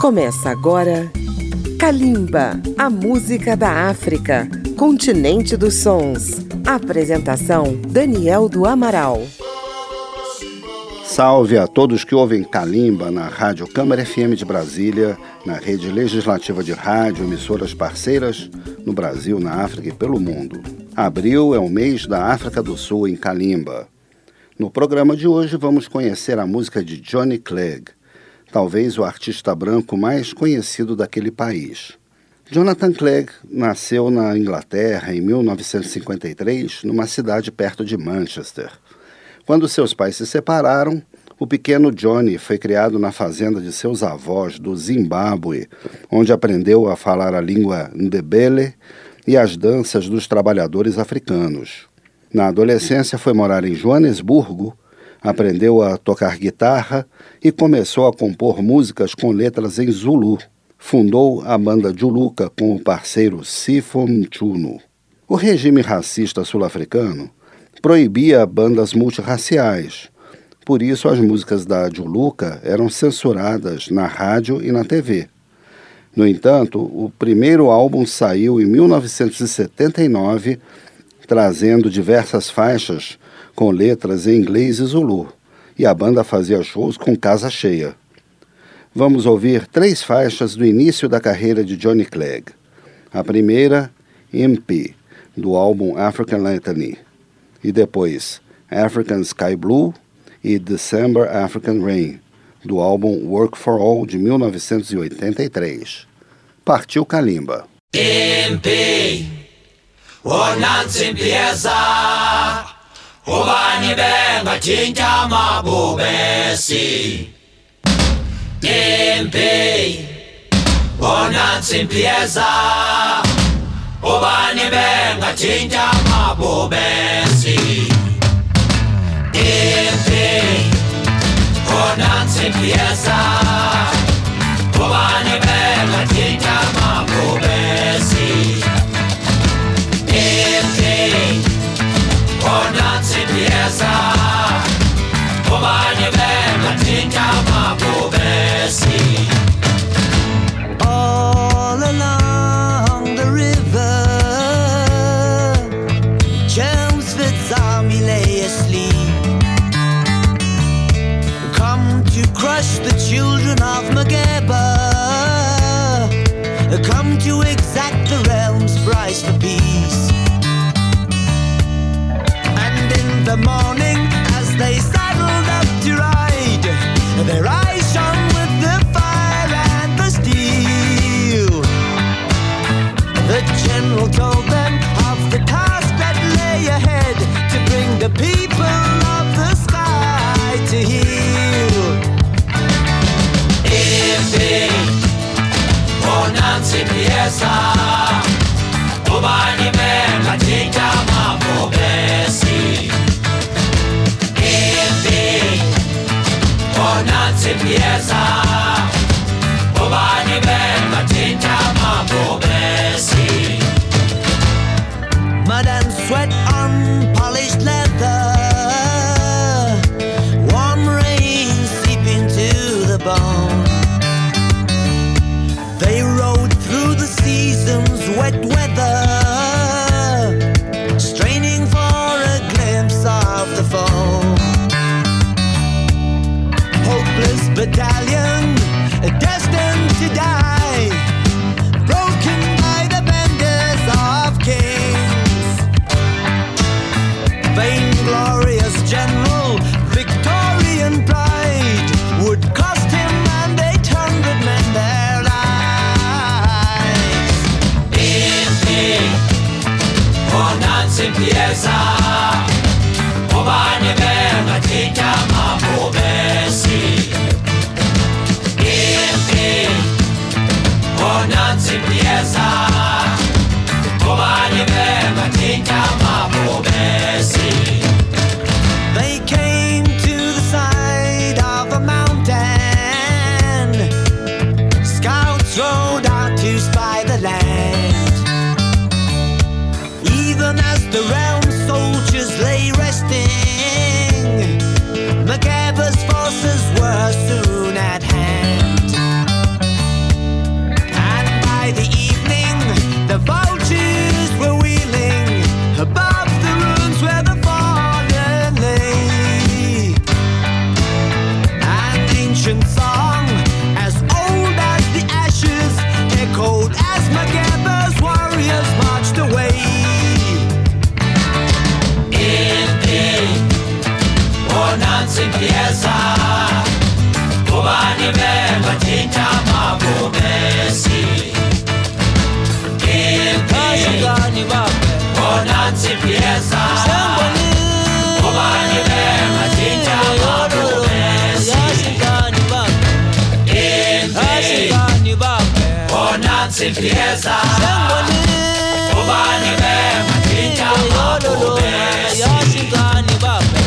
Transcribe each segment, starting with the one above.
Começa agora Kalimba, a música da África, continente dos sons. Apresentação Daniel do Amaral. Salve a todos que ouvem Kalimba na Rádio Câmara FM de Brasília, na rede legislativa de rádio, emissoras parceiras no Brasil, na África e pelo mundo. Abril é o mês da África do Sul em Kalimba. No programa de hoje vamos conhecer a música de Johnny Clegg, talvez o artista branco mais conhecido daquele país. Jonathan Clegg nasceu na Inglaterra em 1953, numa cidade perto de Manchester. Quando seus pais se separaram, o pequeno Johnny foi criado na fazenda de seus avós do Zimbábue, onde aprendeu a falar a língua Ndebele e as danças dos trabalhadores africanos. Na adolescência foi morar em Joanesburgo, aprendeu a tocar guitarra e começou a compor músicas com letras em Zulu. Fundou a banda Juluka com o parceiro Sifo Mchuno. O regime racista sul-africano proibia bandas multirraciais. Por isso, as músicas da Juluka eram censuradas na rádio e na TV. No entanto, o primeiro álbum saiu em 1979, trazendo diversas faixas com letras em inglês e zulu, e a banda fazia shows com casa cheia. Vamos ouvir três faixas do início da carreira de Johnny Clegg. A primeira, MP, do álbum African Litany, e depois African Sky Blue e December African Rain, do álbum Work for All de 1983. Partiu Kalimba. MP, ubanyi bengatshintsha mabubesi impi bona nsimbi yeza ubani bengatshintsha mabubesi impi bona nsimbi yeza ubani bengatshintsha mabubesi to exact the realm's price for peace. And in the morning, as they saddled up to ride, their eyes shone with the fire and the steel. The general told them of the task that lay ahead to bring the people bona ntsimpieza ubani bengathinta amabubesi impi bona ntsimpieza ubani bengathinta amabubesi Mud and sweat on polished leather. Warm rain seeping to the bone. They seasons, wet weather. Straining for a glimpse of the foe. Hopeless battalion, destined to die. Bonanza impieza kubani bebathinta amabhubesi Ashikani babe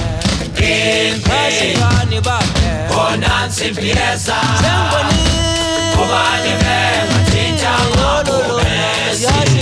Ashikani babe bonanza impieza kubani bebathinta amabhubesi Ashikani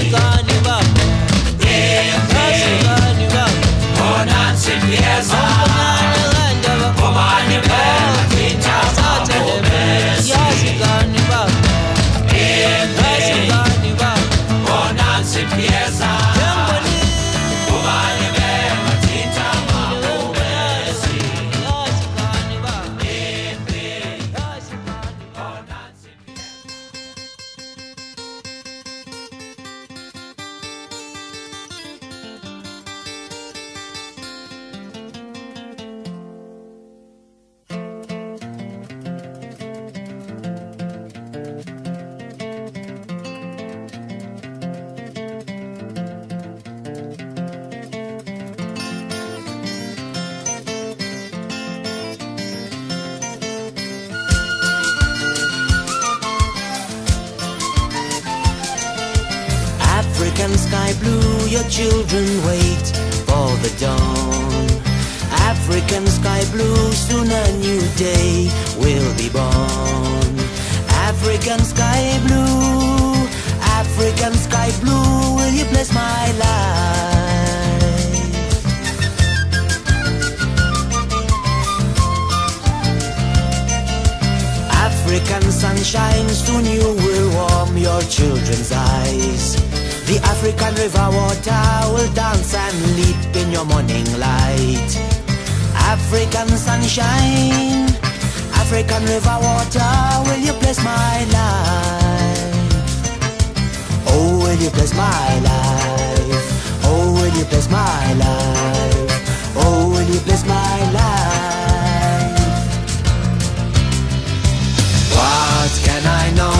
African sky blue, your children wait for the dawn. African sky blue, soon a new day will be born. African sky blue, African sky blue, will you bless my life? African sunshine, soon you will warm African river water will dance and leap in your morning light. African sunshine, African river water, will you bless my life? Oh, will you bless my life? Oh, will you bless my life? Oh, will you bless my life? What can I know?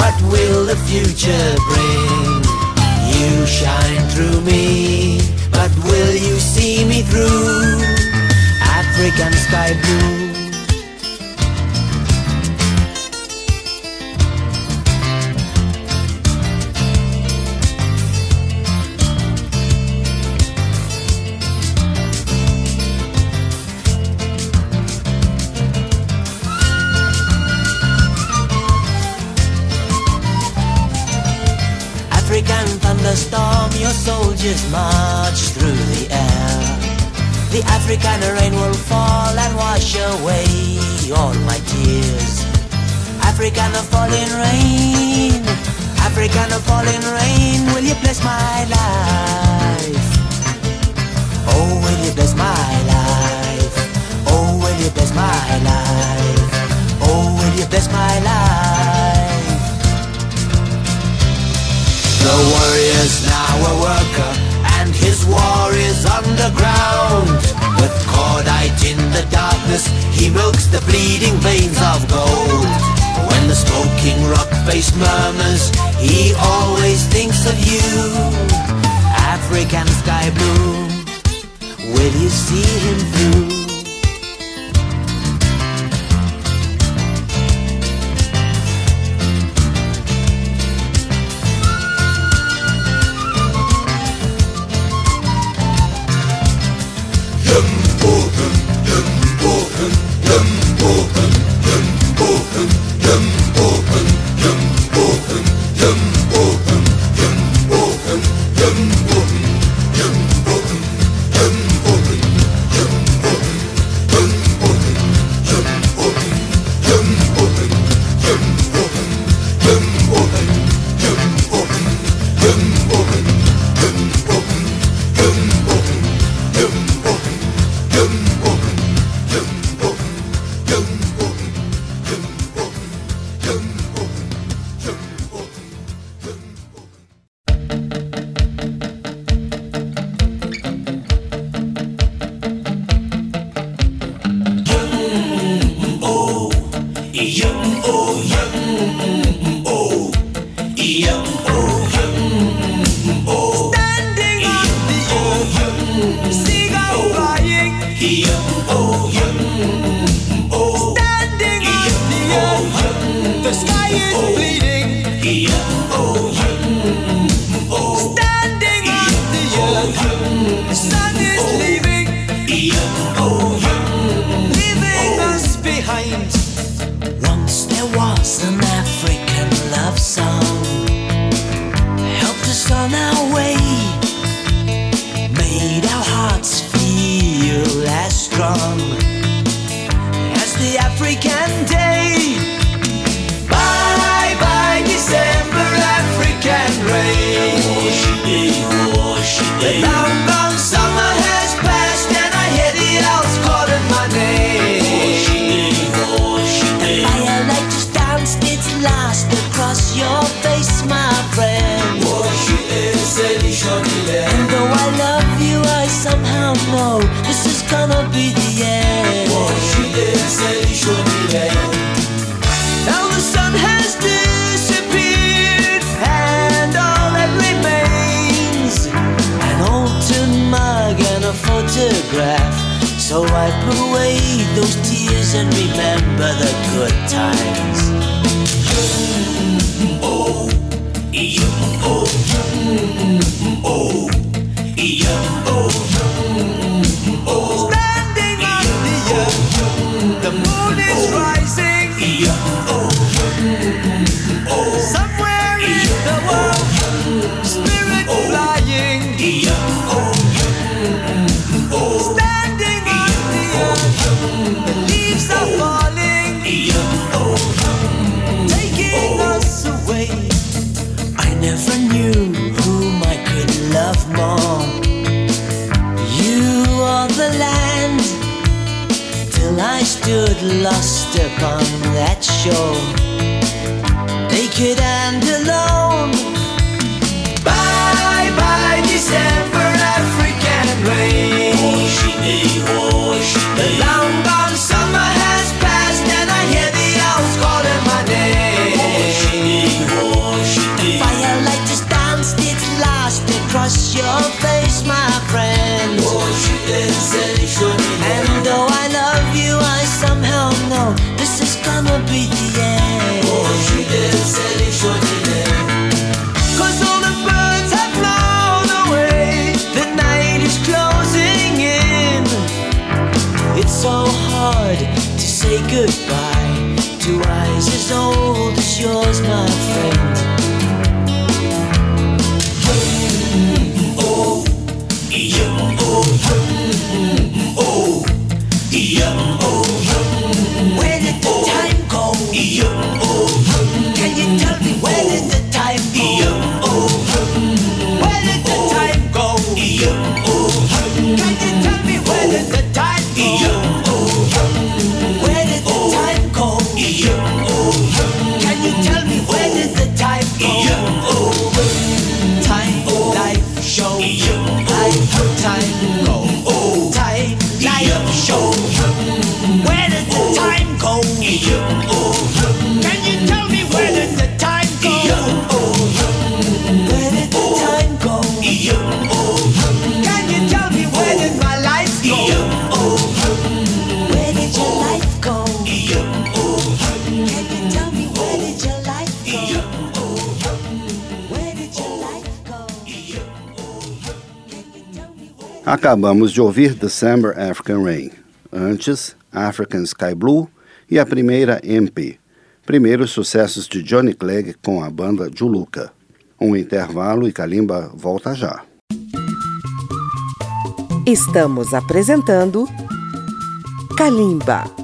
What will the future bring? You shine through me, but will you see me through? African sky blue. Soldiers march through the air. The African rain will fall and wash away all my tears. African falling rain, African falling rain, will you bless my life? His war is underground. With cordite in the darkness, he milks the bleeding veins of gold. When the smoking rock face murmurs, he always thinks of you. The sky is oh. bleeding. Oh, oh. Standing on the oh, earth, the sun is leaving. Leaving us behind. Once there was an African love song. Helped us on our way. Made our hearts feel as strong as the African day. know this is gonna be I stood lost upon that shore, naked and alone. Acabamos de ouvir December African Rain. Antes, African Sky Blue e a primeira MP. Primeiros sucessos de Johnny Clegg com a banda Juluca. Um intervalo e Kalimba volta já. Estamos apresentando Kalimba.